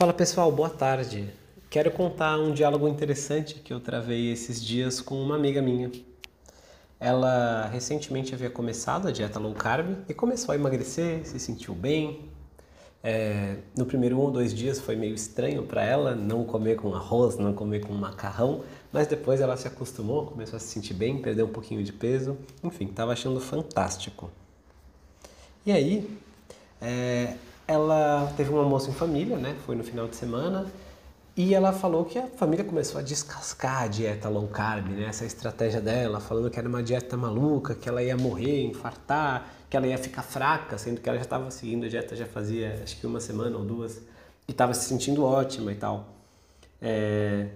Fala pessoal, boa tarde. Quero contar um diálogo interessante que eu travei esses dias com uma amiga minha. Ela recentemente havia começado a dieta low carb e começou a emagrecer, se sentiu bem. É, no primeiro um ou dois dias foi meio estranho para ela não comer com arroz, não comer com macarrão, mas depois ela se acostumou, começou a se sentir bem, perdeu um pouquinho de peso, enfim, estava achando fantástico. E aí, é, ela teve um almoço em família, né? Foi no final de semana. E ela falou que a família começou a descascar a dieta low carb, né? Essa estratégia dela, falando que era uma dieta maluca, que ela ia morrer, infartar, que ela ia ficar fraca, sendo que ela já estava seguindo a dieta já fazia acho que uma semana ou duas e estava se sentindo ótima e tal. É...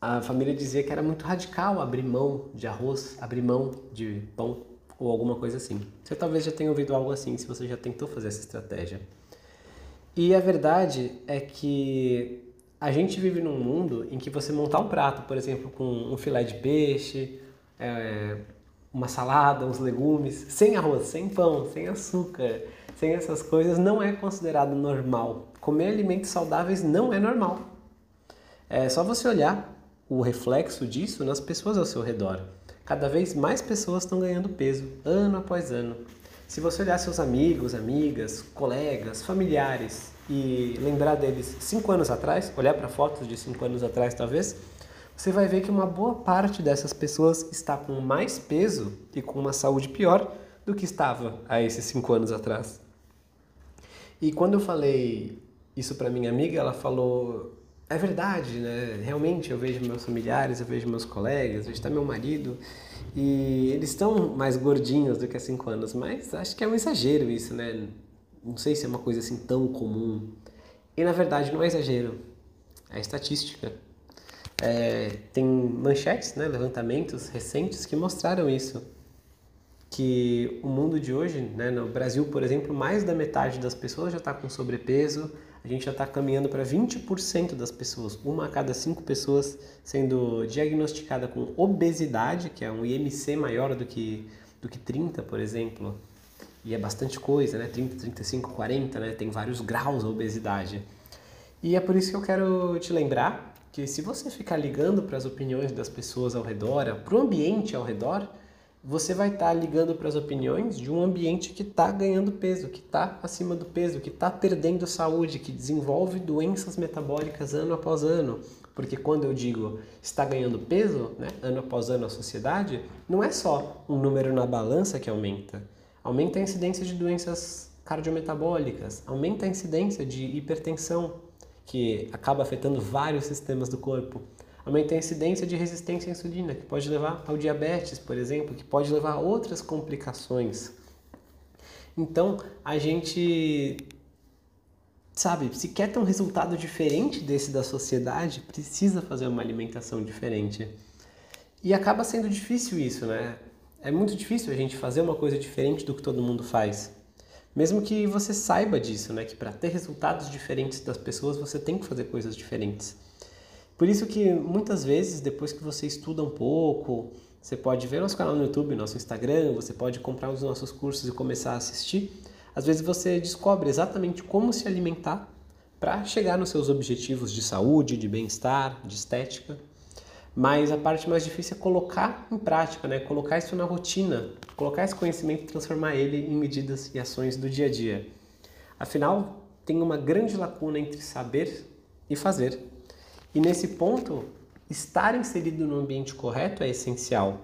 A família dizia que era muito radical abrir mão de arroz, abrir mão de pão ou alguma coisa assim. Você talvez já tenha ouvido algo assim, se você já tentou fazer essa estratégia. E a verdade é que a gente vive num mundo em que você montar um prato, por exemplo, com um filé de peixe, é, uma salada, uns legumes, sem arroz, sem pão, sem açúcar, sem essas coisas, não é considerado normal. Comer alimentos saudáveis não é normal. É só você olhar o reflexo disso nas pessoas ao seu redor. Cada vez mais pessoas estão ganhando peso, ano após ano. Se você olhar seus amigos, amigas, colegas, familiares e lembrar deles cinco anos atrás, olhar para fotos de cinco anos atrás talvez, você vai ver que uma boa parte dessas pessoas está com mais peso e com uma saúde pior do que estava há esses cinco anos atrás. E quando eu falei isso para minha amiga, ela falou: é verdade, né? Realmente eu vejo meus familiares, eu vejo meus colegas, vejo até meu marido, e eles estão mais gordinhos do que há cinco anos, mas acho que é um exagero isso, né? Não sei se é uma coisa assim tão comum. E na verdade não é exagero, é estatística. É, tem manchetes, né, levantamentos recentes que mostraram isso. Que o mundo de hoje, né, no Brasil, por exemplo, mais da metade das pessoas já está com sobrepeso, a gente já está caminhando para 20% das pessoas, uma a cada cinco pessoas sendo diagnosticada com obesidade, que é um IMC maior do que, do que 30, por exemplo. E é bastante coisa, né? 30, 35, 40, né? Tem vários graus a obesidade. E é por isso que eu quero te lembrar que se você ficar ligando para as opiniões das pessoas ao redor, para o ambiente ao redor, você vai estar tá ligando para as opiniões de um ambiente que está ganhando peso, que está acima do peso, que está perdendo saúde, que desenvolve doenças metabólicas ano após ano. Porque quando eu digo está ganhando peso, né, ano após ano a sociedade, não é só um número na balança que aumenta. Aumenta a incidência de doenças cardiometabólicas, aumenta a incidência de hipertensão, que acaba afetando vários sistemas do corpo aumenta a incidência de resistência à insulina, que pode levar ao diabetes, por exemplo, que pode levar a outras complicações. Então, a gente sabe, se quer ter um resultado diferente desse da sociedade, precisa fazer uma alimentação diferente. E acaba sendo difícil isso, né? É muito difícil a gente fazer uma coisa diferente do que todo mundo faz. Mesmo que você saiba disso, né? Que para ter resultados diferentes das pessoas, você tem que fazer coisas diferentes. Por isso que muitas vezes, depois que você estuda um pouco, você pode ver nosso canal no YouTube, nosso Instagram, você pode comprar dos nossos cursos e começar a assistir. Às vezes você descobre exatamente como se alimentar para chegar nos seus objetivos de saúde, de bem-estar, de estética. Mas a parte mais difícil é colocar em prática, né? colocar isso na rotina, colocar esse conhecimento e transformar ele em medidas e ações do dia a dia. Afinal, tem uma grande lacuna entre saber e fazer. E nesse ponto, estar inserido no ambiente correto é essencial,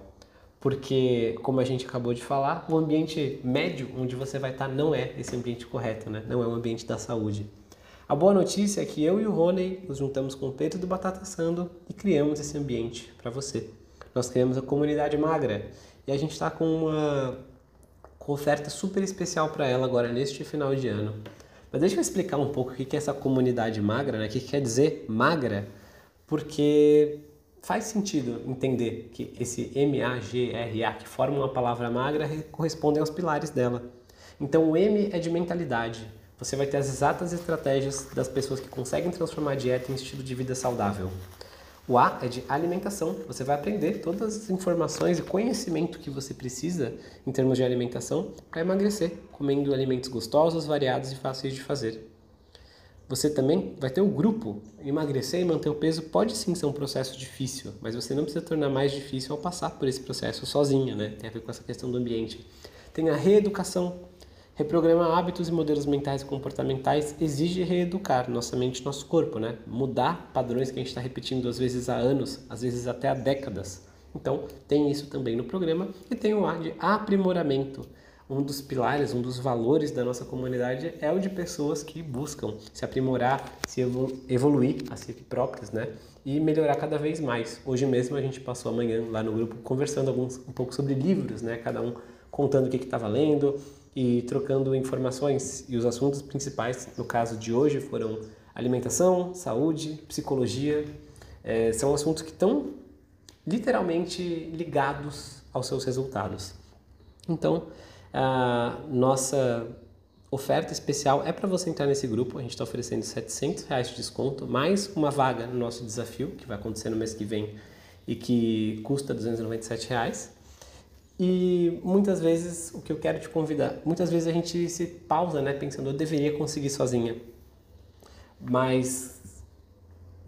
porque, como a gente acabou de falar, o ambiente médio onde você vai estar não é esse ambiente correto, né? não é o ambiente da saúde. A boa notícia é que eu e o Rony nos juntamos com o Pedro do Batata Sando e criamos esse ambiente para você. Nós criamos a comunidade magra e a gente está com uma oferta super especial para ela agora neste final de ano. Mas deixa eu explicar um pouco o que é essa comunidade magra, né? o que quer dizer magra porque faz sentido entender que esse M-A-G-R-A, que forma uma palavra magra, correspondem aos pilares dela. Então o M é de mentalidade. Você vai ter as exatas estratégias das pessoas que conseguem transformar a dieta em estilo de vida saudável. O A é de alimentação. Você vai aprender todas as informações e conhecimento que você precisa em termos de alimentação para emagrecer, comendo alimentos gostosos, variados e fáceis de fazer. Você também vai ter o grupo. Emagrecer e manter o peso pode sim ser um processo difícil, mas você não precisa tornar mais difícil ao passar por esse processo sozinha, né? Tem a ver com essa questão do ambiente. Tem a reeducação. Reprogramar hábitos e modelos mentais e comportamentais exige reeducar nossa mente e nosso corpo, né? Mudar padrões que a gente está repetindo às vezes há anos, às vezes até há décadas. Então, tem isso também no programa e tem o ar de aprimoramento um dos pilares, um dos valores da nossa comunidade é o de pessoas que buscam se aprimorar, se evoluir a si próprias, né? E melhorar cada vez mais. Hoje mesmo a gente passou amanhã lá no grupo conversando alguns, um pouco sobre livros, né? Cada um contando o que estava lendo e trocando informações. E os assuntos principais, no caso de hoje, foram alimentação, saúde, psicologia. É, são assuntos que estão literalmente ligados aos seus resultados. Então, a nossa oferta especial é para você entrar nesse grupo. A gente está oferecendo 700 reais de desconto, mais uma vaga no nosso desafio, que vai acontecer no mês que vem e que custa 297 reais. E muitas vezes o que eu quero te convidar, muitas vezes a gente se pausa, né, pensando eu deveria conseguir sozinha. Mas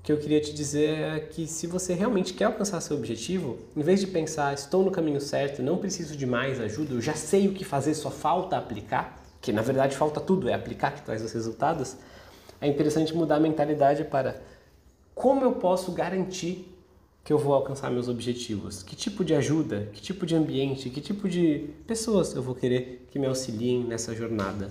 que eu queria te dizer é que se você realmente quer alcançar seu objetivo, em vez de pensar estou no caminho certo, não preciso de mais ajuda, eu já sei o que fazer, só falta aplicar, que na verdade falta tudo, é aplicar que traz os resultados, é interessante mudar a mentalidade para como eu posso garantir que eu vou alcançar meus objetivos? Que tipo de ajuda, que tipo de ambiente, que tipo de pessoas eu vou querer que me auxiliem nessa jornada?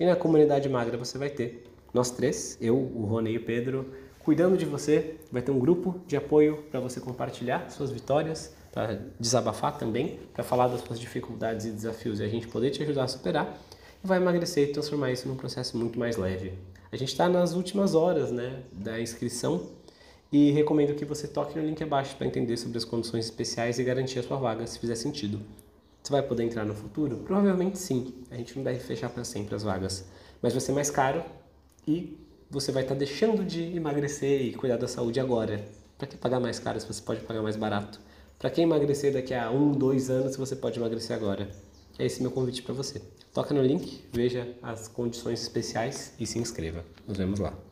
E na comunidade magra você vai ter nós três, eu, o Rony e o Pedro, cuidando de você. Vai ter um grupo de apoio para você compartilhar suas vitórias, para desabafar também, para falar das suas dificuldades e desafios e a gente poder te ajudar a superar. E vai emagrecer e transformar isso num processo muito mais leve. A gente está nas últimas horas né, da inscrição e recomendo que você toque no link abaixo para entender sobre as condições especiais e garantir a sua vaga se fizer sentido. Você vai poder entrar no futuro? Provavelmente sim. A gente não deve fechar para sempre as vagas. Mas vai ser mais caro e você vai estar tá deixando de emagrecer e cuidar da saúde agora. Para que pagar mais caro se você pode pagar mais barato? Para que emagrecer daqui a um, dois anos se você pode emagrecer agora? É esse meu convite para você. Toca no link, veja as condições especiais e se inscreva. Nos vemos lá.